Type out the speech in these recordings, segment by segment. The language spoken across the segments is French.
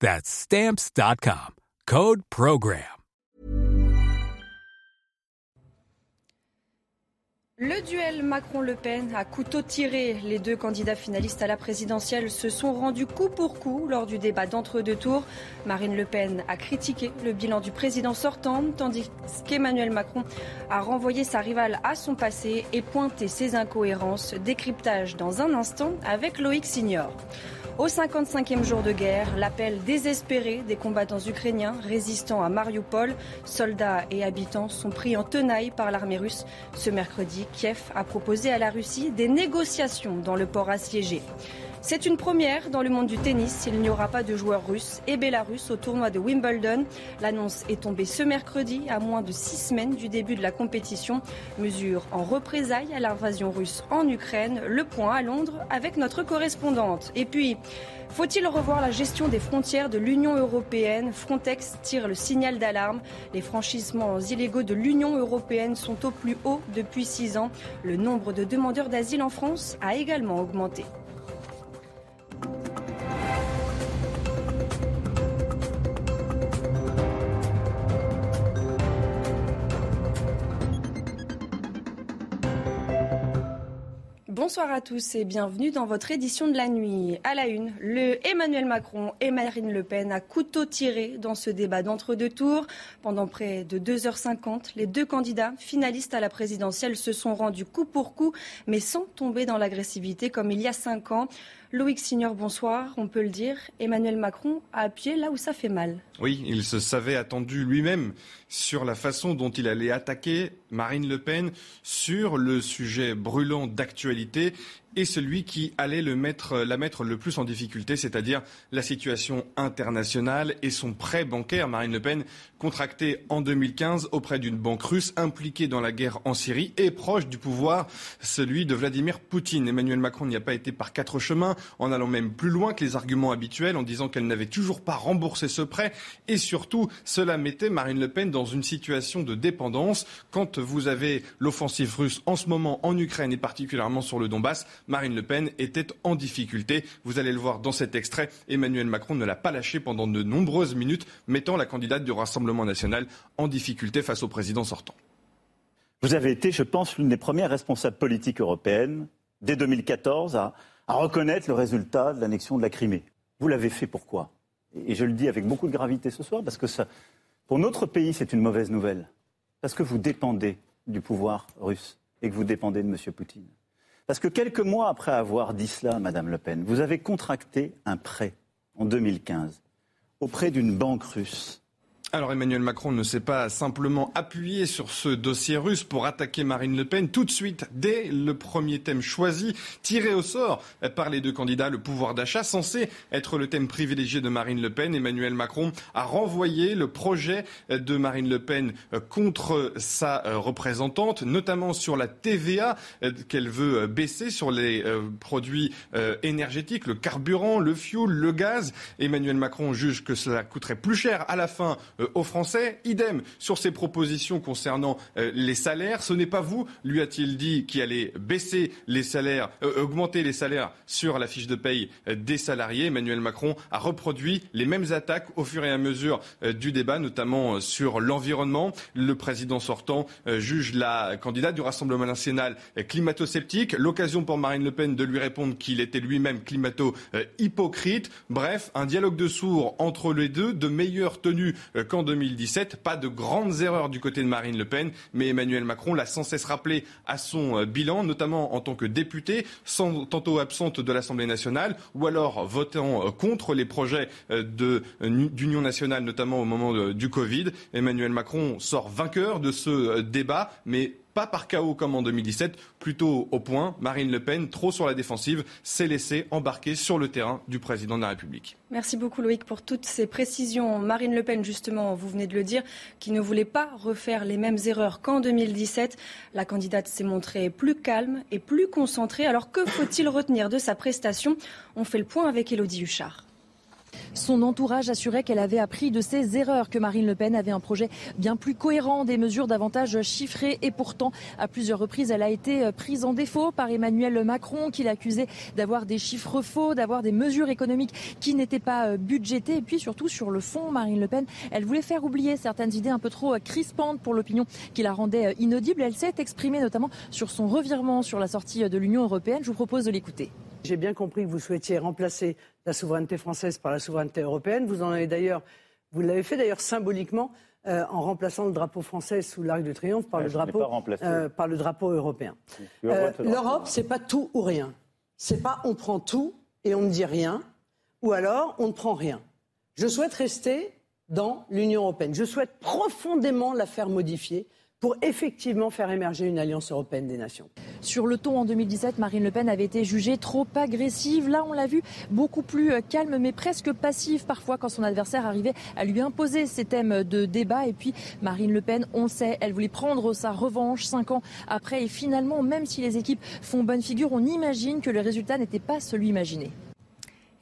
That's stamps.com. Code Program. Le duel Macron-Le Pen a couteau tiré. Les deux candidats finalistes à la présidentielle se sont rendus coup pour coup lors du débat d'entre-deux tours. Marine Le Pen a critiqué le bilan du président sortant, tandis qu'Emmanuel Macron a renvoyé sa rivale à son passé et pointé ses incohérences. Décryptage dans un instant avec Loïc Signor. Au 55e jour de guerre, l'appel désespéré des combattants ukrainiens résistant à Mariupol, soldats et habitants sont pris en tenaille par l'armée russe. Ce mercredi, Kiev a proposé à la Russie des négociations dans le port assiégé. C'est une première dans le monde du tennis. Il n'y aura pas de joueurs russes et bélarusses au tournoi de Wimbledon. L'annonce est tombée ce mercredi, à moins de six semaines du début de la compétition. Mesure en représailles à l'invasion russe en Ukraine. Le point à Londres avec notre correspondante. Et puis, faut-il revoir la gestion des frontières de l'Union européenne? Frontex tire le signal d'alarme. Les franchissements illégaux de l'Union européenne sont au plus haut depuis six ans. Le nombre de demandeurs d'asile en France a également augmenté. Bonsoir à tous et bienvenue dans votre édition de la nuit. À la une, le Emmanuel Macron et Marine Le Pen à couteau tiré dans ce débat d'entre-deux tours. Pendant près de 2h50, les deux candidats finalistes à la présidentielle se sont rendus coup pour coup, mais sans tomber dans l'agressivité comme il y a cinq ans. Loïc Signor, bonsoir. On peut le dire, Emmanuel Macron a appuyé là où ça fait mal. Oui, il se savait attendu lui-même sur la façon dont il allait attaquer Marine Le Pen sur le sujet brûlant d'actualité et celui qui allait mettre, la mettre le plus en difficulté, c'est-à-dire la situation internationale et son prêt bancaire. Marine Le Pen, contracté en 2015 auprès d'une banque russe impliquée dans la guerre en Syrie et proche du pouvoir, celui de Vladimir Poutine. Emmanuel Macron n'y a pas été par quatre chemins, en allant même plus loin que les arguments habituels, en disant qu'elle n'avait toujours pas remboursé ce prêt. Et surtout, cela mettait Marine Le Pen dans une situation de dépendance. Quand vous avez l'offensive russe en ce moment en Ukraine et particulièrement sur le Donbass, Marine Le Pen était en difficulté. Vous allez le voir dans cet extrait. Emmanuel Macron ne l'a pas lâché pendant de nombreuses minutes, mettant la candidate du Rassemblement national en difficulté face au président sortant. Vous avez été, je pense, l'une des premières responsables politiques européennes, dès 2014, à, à reconnaître le résultat de l'annexion de la Crimée. Vous l'avez fait pourquoi? Et je le dis avec beaucoup de gravité ce soir, parce que pour notre pays, c'est une mauvaise nouvelle. Parce que vous dépendez du pouvoir russe et que vous dépendez de M. Poutine. Parce que quelques mois après avoir dit cela, Madame Le Pen, vous avez contracté un prêt en 2015 auprès d'une banque russe alors Emmanuel Macron ne s'est pas simplement appuyé sur ce dossier russe pour attaquer Marine Le Pen tout de suite dès le premier thème choisi, tiré au sort par les deux candidats, le pouvoir d'achat, censé être le thème privilégié de Marine Le Pen. Emmanuel Macron a renvoyé le projet de Marine Le Pen contre sa représentante, notamment sur la TVA qu'elle veut baisser sur les produits énergétiques, le carburant, le fioul, le gaz. Emmanuel Macron juge que cela coûterait plus cher à la fin aux Français. Idem sur ses propositions concernant les salaires. Ce n'est pas vous, lui a-t-il dit, qui allez baisser les salaires, euh, augmenter les salaires sur la fiche de paye des salariés. Emmanuel Macron a reproduit les mêmes attaques au fur et à mesure du débat, notamment sur l'environnement. Le président sortant juge la candidate du Rassemblement national climato-sceptique. L'occasion pour Marine Le Pen de lui répondre qu'il était lui-même climato-hypocrite. Bref, un dialogue de sourds entre les deux, de meilleure tenue qu'en 2017. Pas de grandes erreurs du côté de Marine Le Pen, mais Emmanuel Macron l'a sans cesse rappelé à son bilan, notamment en tant que députée, tantôt absente de l'Assemblée nationale, ou alors votant contre les projets d'union nationale, notamment au moment du Covid. Emmanuel Macron sort vainqueur de ce débat, mais pas par chaos comme en 2017, plutôt au point. Marine Le Pen, trop sur la défensive, s'est laissée embarquer sur le terrain du président de la République. Merci beaucoup Loïc pour toutes ces précisions. Marine Le Pen, justement, vous venez de le dire, qui ne voulait pas refaire les mêmes erreurs qu'en 2017. La candidate s'est montrée plus calme et plus concentrée. Alors que faut-il retenir de sa prestation? On fait le point avec Elodie Huchard. Son entourage assurait qu'elle avait appris de ses erreurs, que Marine Le Pen avait un projet bien plus cohérent, des mesures davantage chiffrées. Et pourtant, à plusieurs reprises, elle a été prise en défaut par Emmanuel Macron, qui l'accusait d'avoir des chiffres faux, d'avoir des mesures économiques qui n'étaient pas budgétées. Et puis surtout, sur le fond, Marine Le Pen, elle voulait faire oublier certaines idées un peu trop crispantes pour l'opinion qui la rendait inaudible. Elle s'est exprimée notamment sur son revirement sur la sortie de l'Union européenne. Je vous propose de l'écouter. J'ai bien compris que vous souhaitiez remplacer la souveraineté française par la souveraineté européenne. Vous en avez d'ailleurs, vous l'avez fait d'ailleurs symboliquement euh, en remplaçant le drapeau français sous l'arc de triomphe par, le drapeau, euh, par le drapeau européen. Euh, L'Europe, c'est pas tout ou rien. C'est pas on prend tout et on ne dit rien, ou alors on ne prend rien. Je souhaite rester dans l'Union européenne. Je souhaite profondément la faire modifier pour effectivement faire émerger une alliance européenne des nations. Sur le ton en 2017, Marine Le Pen avait été jugée trop agressive. Là, on l'a vu beaucoup plus euh, calme, mais presque passive parfois quand son adversaire arrivait à lui imposer ses thèmes de débat. Et puis, Marine Le Pen, on sait, elle voulait prendre sa revanche cinq ans après. Et finalement, même si les équipes font bonne figure, on imagine que le résultat n'était pas celui imaginé.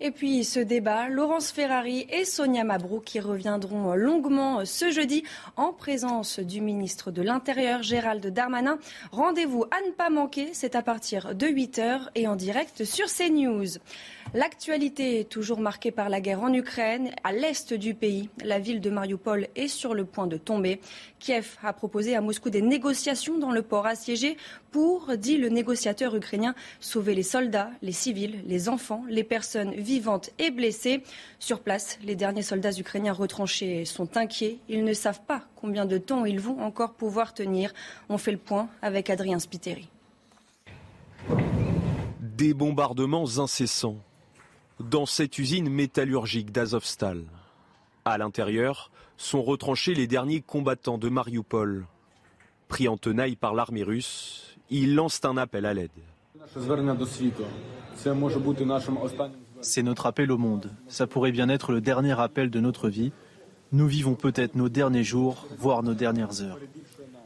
Et puis ce débat, Laurence Ferrari et Sonia Mabrouk qui reviendront longuement ce jeudi en présence du ministre de l'Intérieur Gérald Darmanin. Rendez-vous à ne pas manquer, c'est à partir de 8h et en direct sur CNews. L'actualité est toujours marquée par la guerre en Ukraine, à l'est du pays. La ville de Mariupol est sur le point de tomber. Kiev a proposé à Moscou des négociations dans le port assiégé pour, dit le négociateur ukrainien, sauver les soldats, les civils, les enfants, les personnes vivantes et blessées. Sur place, les derniers soldats ukrainiens retranchés sont inquiets. Ils ne savent pas combien de temps ils vont encore pouvoir tenir. On fait le point avec Adrien Spiteri. Des bombardements incessants dans cette usine métallurgique d'Azovstal. À l'intérieur sont retranchés les derniers combattants de Mariupol. Pris en tenaille par l'armée russe, ils lancent un appel à l'aide. C'est notre appel au monde. Ça pourrait bien être le dernier appel de notre vie. Nous vivons peut-être nos derniers jours, voire nos dernières heures.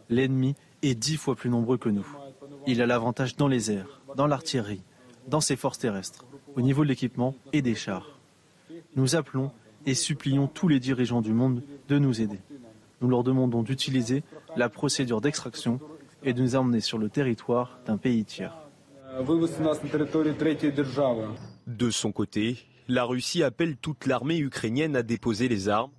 L'ennemi est dix fois plus nombreux que nous. Il a l'avantage dans les airs, dans l'artillerie, dans ses forces terrestres au niveau de l'équipement et des chars. Nous appelons et supplions tous les dirigeants du monde de nous aider. Nous leur demandons d'utiliser la procédure d'extraction et de nous emmener sur le territoire d'un pays tiers. De son côté, la Russie appelle toute l'armée ukrainienne à déposer les armes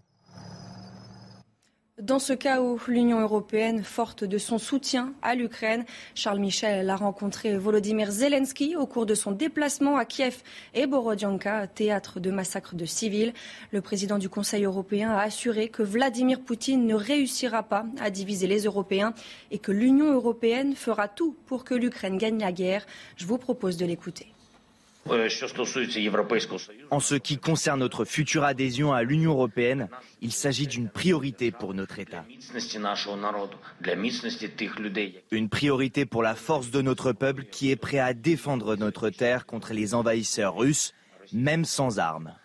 dans ce cas où l'Union européenne, forte de son soutien à l'Ukraine, Charles Michel a rencontré Volodymyr Zelensky au cours de son déplacement à Kiev et Borodyanka, théâtre de massacres de civils. Le président du Conseil européen a assuré que Vladimir Poutine ne réussira pas à diviser les Européens et que l'Union européenne fera tout pour que l'Ukraine gagne la guerre. Je vous propose de l'écouter. En ce qui concerne notre future adhésion à l'Union européenne, il s'agit d'une priorité pour notre État. Une priorité pour la force de notre peuple qui est prêt à défendre notre terre contre les envahisseurs russes, même sans armes.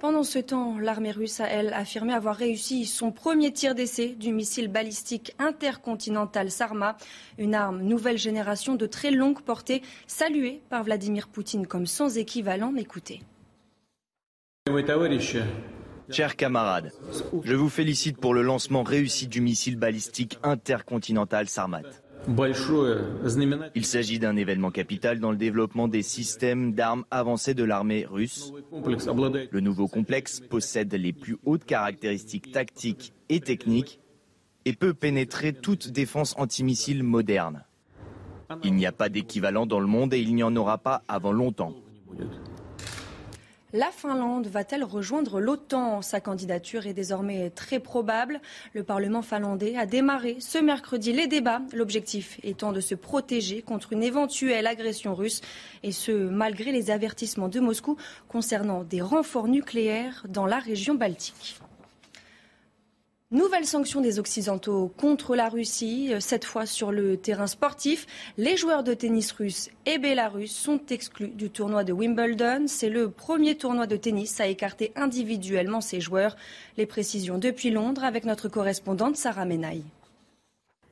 Pendant ce temps, l'armée russe a, elle, affirmé avoir réussi son premier tir d'essai du missile balistique intercontinental Sarma, une arme nouvelle génération de très longue portée, saluée par Vladimir Poutine comme sans équivalent. Écoutez. Chers camarades, je vous félicite pour le lancement réussi du missile balistique intercontinental Sarmat. Il s'agit d'un événement capital dans le développement des systèmes d'armes avancées de l'armée russe. Le nouveau complexe possède les plus hautes caractéristiques tactiques et techniques et peut pénétrer toute défense antimissile moderne. Il n'y a pas d'équivalent dans le monde et il n'y en aura pas avant longtemps. La Finlande va-t-elle rejoindre l'OTAN? Sa candidature est désormais très probable. Le Parlement finlandais a démarré ce mercredi les débats, l'objectif étant de se protéger contre une éventuelle agression russe, et ce, malgré les avertissements de Moscou concernant des renforts nucléaires dans la région baltique. Nouvelle sanction des Occidentaux contre la Russie, cette fois sur le terrain sportif. Les joueurs de tennis russes et bélarusses sont exclus du tournoi de Wimbledon. C'est le premier tournoi de tennis à écarter individuellement ses joueurs. Les précisions depuis Londres avec notre correspondante Sarah Menaille.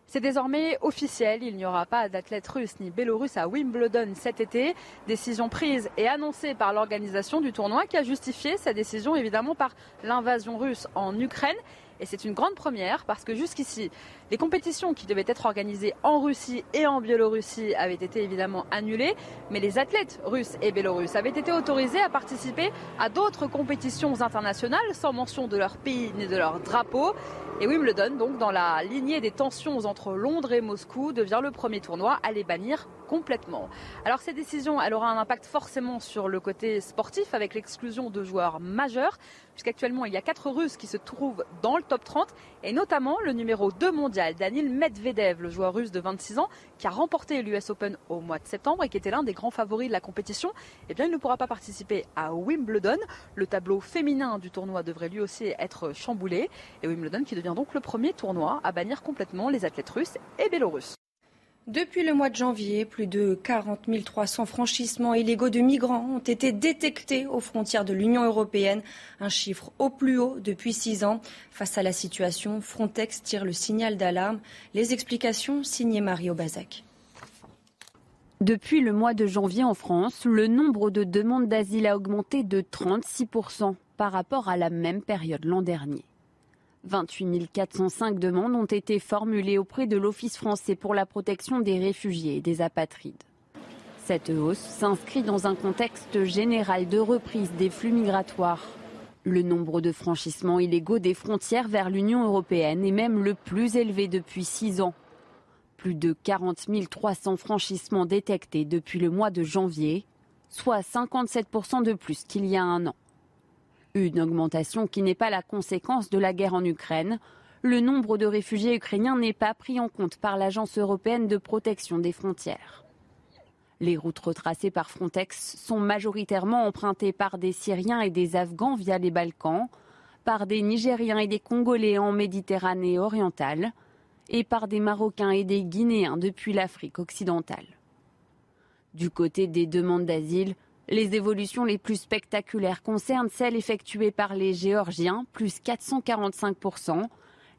C'est désormais officiel, il n'y aura pas d'athlètes russes ni bélarusses à Wimbledon cet été. Décision prise et annoncée par l'organisation du tournoi qui a justifié sa décision évidemment par l'invasion russe en Ukraine et c'est une grande première parce que jusqu'ici, les compétitions qui devaient être organisées en Russie et en Biélorussie avaient été évidemment annulées, mais les athlètes russes et bélarusses avaient été autorisés à participer à d'autres compétitions internationales sans mention de leur pays ni de leur drapeau. Et Wimbledon, donc dans la lignée des tensions entre Londres et Moscou, devient le premier tournoi à les bannir complètement. Alors cette décision, elle aura un impact forcément sur le côté sportif avec l'exclusion de joueurs majeurs, puisqu'actuellement il y a quatre Russes qui se trouvent dans le top 30, et notamment le numéro 2 mondial, Danil Medvedev, le joueur russe de 26 ans, qui a remporté l'US Open au mois de septembre et qui était l'un des grands favoris de la compétition. Eh bien, il ne pourra pas participer à Wimbledon. Le tableau féminin du tournoi devrait lui aussi être chamboulé. Et Wimbledon qui devient donc le premier tournoi à bannir complètement les athlètes russes et bélorusses. Depuis le mois de janvier, plus de 40 300 franchissements illégaux de migrants ont été détectés aux frontières de l'Union européenne, un chiffre au plus haut depuis six ans. Face à la situation, Frontex tire le signal d'alarme. Les explications signées Mario Bazac. Depuis le mois de janvier en France, le nombre de demandes d'asile a augmenté de 36% par rapport à la même période l'an dernier. 28 405 demandes ont été formulées auprès de l'Office français pour la protection des réfugiés et des apatrides. Cette hausse s'inscrit dans un contexte général de reprise des flux migratoires. Le nombre de franchissements illégaux des frontières vers l'Union européenne est même le plus élevé depuis six ans. Plus de 40 300 franchissements détectés depuis le mois de janvier, soit 57% de plus qu'il y a un an. Une augmentation qui n'est pas la conséquence de la guerre en Ukraine. Le nombre de réfugiés ukrainiens n'est pas pris en compte par l'Agence européenne de protection des frontières. Les routes retracées par Frontex sont majoritairement empruntées par des Syriens et des Afghans via les Balkans, par des Nigériens et des Congolais en Méditerranée orientale, et par des Marocains et des Guinéens depuis l'Afrique occidentale. Du côté des demandes d'asile, les évolutions les plus spectaculaires concernent celles effectuées par les Géorgiens, plus 445%,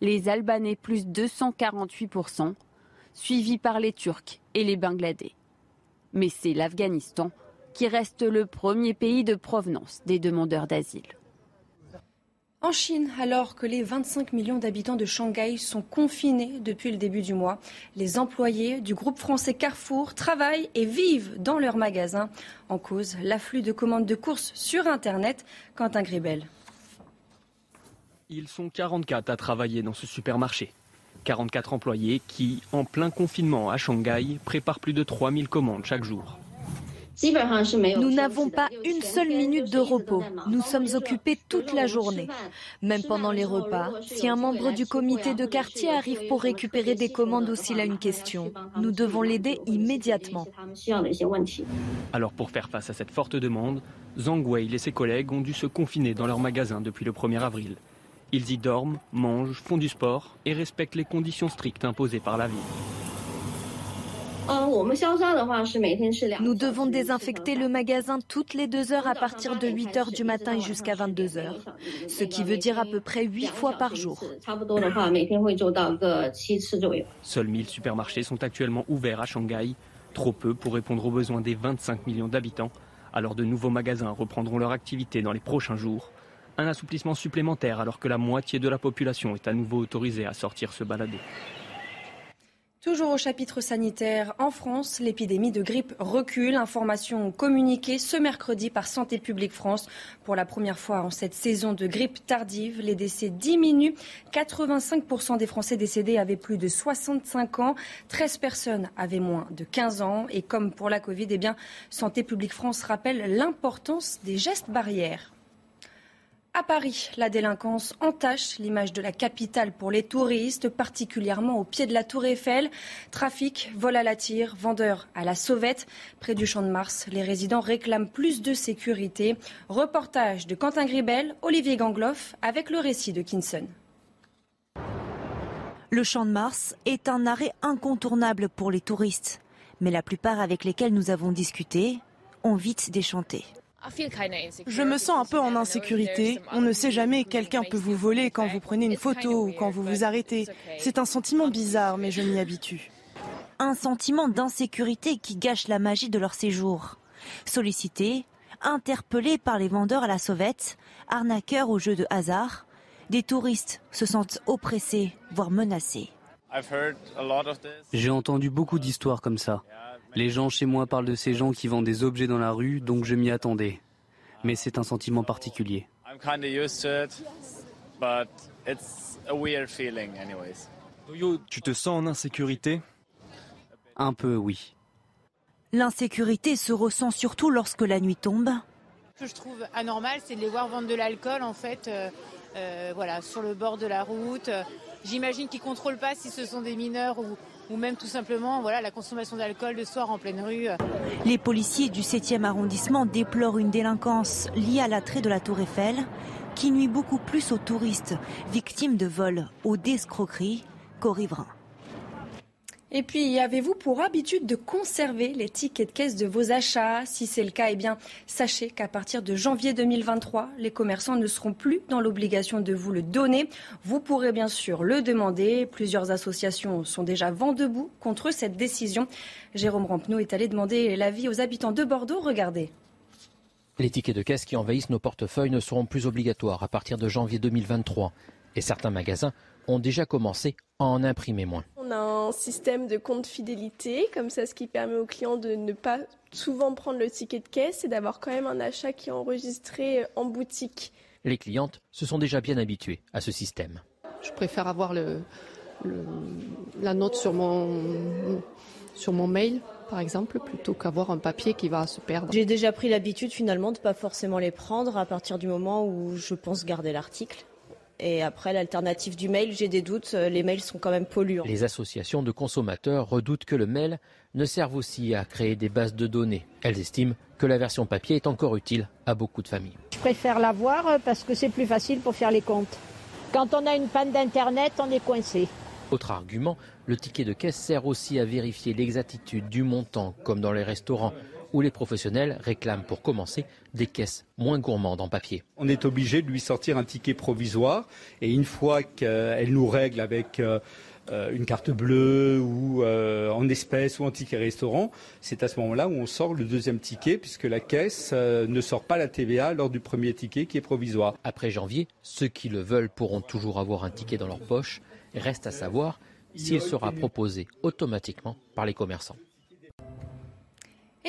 les Albanais, plus 248%, suivis par les Turcs et les Bangladais. Mais c'est l'Afghanistan qui reste le premier pays de provenance des demandeurs d'asile. En Chine, alors que les 25 millions d'habitants de Shanghai sont confinés depuis le début du mois, les employés du groupe français Carrefour travaillent et vivent dans leurs magasins. En cause, l'afflux de commandes de courses sur Internet. Quentin Gribel. Ils sont 44 à travailler dans ce supermarché. 44 employés qui, en plein confinement à Shanghai, préparent plus de 3000 commandes chaque jour. Nous n'avons pas une seule minute de repos. Nous sommes occupés toute la journée. Même pendant les repas, si un membre du comité de quartier arrive pour récupérer des commandes ou s'il a une question, nous devons l'aider immédiatement. Alors pour faire face à cette forte demande, Zhang Wei et ses collègues ont dû se confiner dans leur magasin depuis le 1er avril. Ils y dorment, mangent, font du sport et respectent les conditions strictes imposées par la ville. Nous devons désinfecter le magasin toutes les deux heures à partir de 8 heures du matin et jusqu'à 22 heures, ce qui veut dire à peu près 8 fois par jour. Seuls 1000 supermarchés sont actuellement ouverts à Shanghai, trop peu pour répondre aux besoins des 25 millions d'habitants. Alors de nouveaux magasins reprendront leur activité dans les prochains jours. Un assouplissement supplémentaire alors que la moitié de la population est à nouveau autorisée à sortir se balader. Toujours au chapitre sanitaire, en France, l'épidémie de grippe recule. Information communiquée ce mercredi par Santé publique France. Pour la première fois en cette saison de grippe tardive, les décès diminuent. 85% des Français décédés avaient plus de 65 ans. 13 personnes avaient moins de 15 ans. Et comme pour la Covid, eh bien, Santé publique France rappelle l'importance des gestes barrières. À Paris, la délinquance entache l'image de la capitale pour les touristes, particulièrement au pied de la Tour Eiffel. Trafic, vol à la tire, vendeurs à la sauvette. Près du Champ de Mars, les résidents réclament plus de sécurité. Reportage de Quentin Gribel, Olivier Gangloff, avec le récit de Kinson. Le Champ de Mars est un arrêt incontournable pour les touristes. Mais la plupart avec lesquels nous avons discuté ont vite déchanté. Je me sens un peu en insécurité. On ne sait jamais, quelqu'un peut vous voler quand vous prenez une photo ou quand vous vous arrêtez. C'est un sentiment bizarre, mais je m'y habitue. Un sentiment d'insécurité qui gâche la magie de leur séjour. Sollicités, interpellés par les vendeurs à la sauvette, arnaqueurs au jeu de hasard, des touristes se sentent oppressés, voire menacés. J'ai entendu beaucoup d'histoires comme ça. Les gens chez moi parlent de ces gens qui vendent des objets dans la rue, donc je m'y attendais. Mais c'est un sentiment particulier. Tu te sens en insécurité? Un peu, oui. L'insécurité se ressent surtout lorsque la nuit tombe. Ce que je trouve anormal, c'est de les voir vendre de l'alcool, en fait, euh, euh, voilà, sur le bord de la route. J'imagine qu'ils ne contrôlent pas si ce sont des mineurs ou, ou même tout simplement voilà, la consommation d'alcool le soir en pleine rue. Les policiers du 7e arrondissement déplorent une délinquance liée à l'attrait de la Tour Eiffel qui nuit beaucoup plus aux touristes victimes de vols ou d'escroqueries qu'aux riverains. Et puis, avez-vous pour habitude de conserver les tickets de caisse de vos achats? Si c'est le cas, eh bien, sachez qu'à partir de janvier 2023, les commerçants ne seront plus dans l'obligation de vous le donner. Vous pourrez bien sûr le demander. Plusieurs associations sont déjà vent debout contre cette décision. Jérôme Rampenot est allé demander l'avis aux habitants de Bordeaux. Regardez. Les tickets de caisse qui envahissent nos portefeuilles ne seront plus obligatoires à partir de janvier 2023. Et certains magasins ont déjà commencé à en imprimer moins. On a un système de compte fidélité, comme ça, ce qui permet aux clients de ne pas souvent prendre le ticket de caisse et d'avoir quand même un achat qui est enregistré en boutique. Les clientes se sont déjà bien habituées à ce système. Je préfère avoir le, la note sur mon, sur mon mail par exemple, plutôt qu'avoir un papier qui va se perdre. J'ai déjà pris l'habitude finalement de ne pas forcément les prendre à partir du moment où je pense garder l'article. Et après, l'alternative du mail, j'ai des doutes, euh, les mails sont quand même polluants. Les associations de consommateurs redoutent que le mail ne serve aussi à créer des bases de données. Elles estiment que la version papier est encore utile à beaucoup de familles. Je préfère l'avoir euh, parce que c'est plus facile pour faire les comptes. Quand on a une panne d'Internet, on est coincé. Autre argument, le ticket de caisse sert aussi à vérifier l'exactitude du montant, comme dans les restaurants où les professionnels réclament pour commencer des caisses moins gourmandes en papier. On est obligé de lui sortir un ticket provisoire et une fois qu'elle nous règle avec euh, euh, une carte bleue ou euh, en espèces ou en ticket restaurant, c'est à ce moment-là où on sort le deuxième ticket puisque la caisse ne sort pas la TVA lors du premier ticket qui est provisoire. Après janvier, ceux qui le veulent pourront toujours avoir un ticket dans leur poche. Reste à savoir s'il sera proposé automatiquement par les commerçants.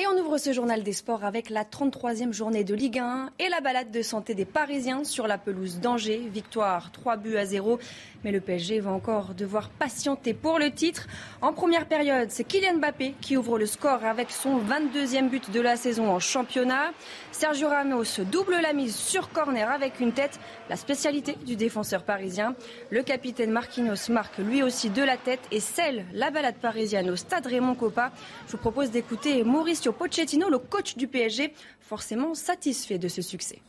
Et on ouvre ce journal des sports avec la 33e journée de Ligue 1 et la balade de santé des Parisiens sur la pelouse d'Angers. Victoire 3 buts à 0. Mais le PSG va encore devoir patienter pour le titre. En première période, c'est Kylian Mbappé qui ouvre le score avec son 22e but de la saison en championnat. Sergio Ramos double la mise sur corner avec une tête, la spécialité du défenseur parisien. Le capitaine Marquinhos marque lui aussi de la tête et scelle la balade parisienne au stade Raymond Coppa. Je vous propose d'écouter Mauricio Pochettino, le coach du PSG, forcément satisfait de ce succès.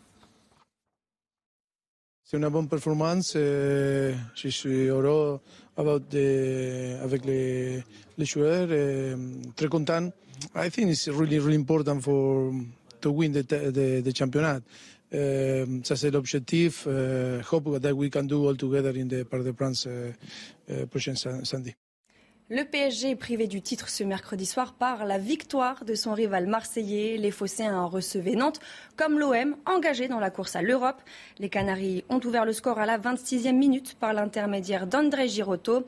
C'est une bonne performance. je suis heureux avec les, les joueurs. très content. I think it's really, really important for to win the, the, the championnat. Uh, ça c'est l'objectif. Uh, hope that we can do all together in the Parc de France uh, prochain samedi. Le PSG est privé du titre ce mercredi soir par la victoire de son rival marseillais. Les Phocéens recevaient Nantes comme l'OM engagé dans la course à l'Europe. Les Canaries ont ouvert le score à la 26e minute par l'intermédiaire d'André Girotto.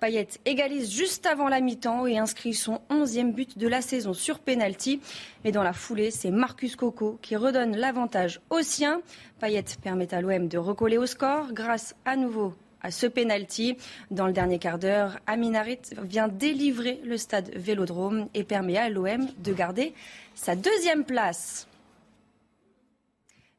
Payet égalise juste avant la mi-temps et inscrit son 11e but de la saison sur penalty. Mais dans la foulée, c'est Marcus Coco qui redonne l'avantage aux siens. Payet permet à l'OM de recoller au score grâce à nouveau ce penalty. Dans le dernier quart d'heure, Aminarit vient délivrer le stade Vélodrome et permet à l'OM de garder sa deuxième place.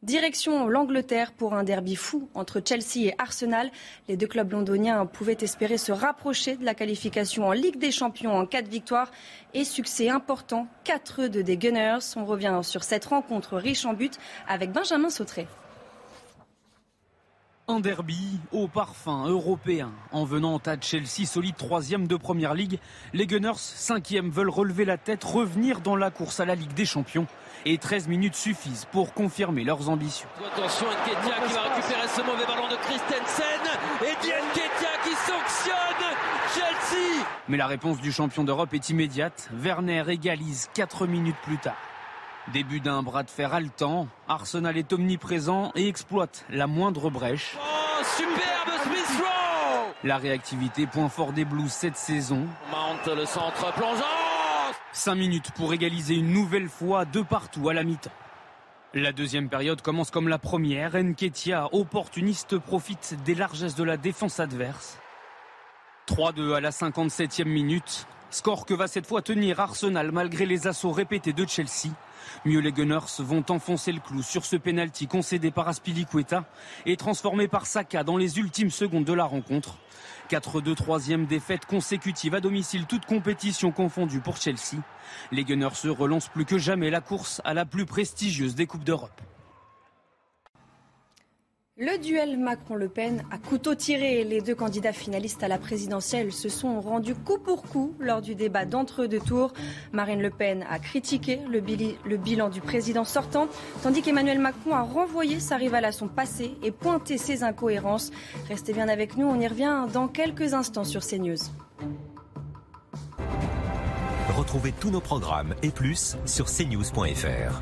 Direction l'Angleterre pour un derby fou entre Chelsea et Arsenal. Les deux clubs londoniens pouvaient espérer se rapprocher de la qualification en Ligue des Champions en cas de victoire et succès important 4-2 des Gunners. On revient sur cette rencontre riche en buts avec Benjamin Sautré. Un derby au parfum européen. En venant à Chelsea, solide troisième de Première Ligue, les Gunners, cinquième, veulent relever la tête, revenir dans la course à la Ligue des Champions et 13 minutes suffisent pour confirmer leurs ambitions. Attention, Nketia qui va récupérer ce mauvais ballon de Christensen et Nketia qui sanctionne Chelsea. Mais la réponse du champion d'Europe est immédiate. Werner égalise 4 minutes plus tard. Début d'un bras de fer haletant, Arsenal est omniprésent et exploite la moindre brèche. Oh, superbe Smith Rowe La réactivité, point fort des Blues cette saison. Mount le centre plongeant 5 minutes pour égaliser une nouvelle fois de partout à la mi-temps. La deuxième période commence comme la première. Nketia, opportuniste, profite des largesses de la défense adverse. 3-2 à la 57e minute. Score que va cette fois tenir Arsenal malgré les assauts répétés de Chelsea. Mieux les Gunners vont enfoncer le clou sur ce penalty concédé par Aspilicueta et transformé par Saka dans les ultimes secondes de la rencontre. 4-2 troisième défaite consécutive à domicile, toute compétition confondue pour Chelsea. Les Gunners relancent plus que jamais la course à la plus prestigieuse des Coupes d'Europe. Le duel Macron-Le Pen a couteau tiré. Les deux candidats finalistes à la présidentielle se sont rendus coup pour coup lors du débat d'entre-deux tours. Marine Le Pen a critiqué le, bilan du président sortant, tandis qu'Emmanuel Macron a renvoyé sa rivale à son passé et pointé ses incohérences. Restez bien avec nous, on y revient dans quelques instants sur CNews. Retrouvez tous nos programmes et plus sur cnews.fr.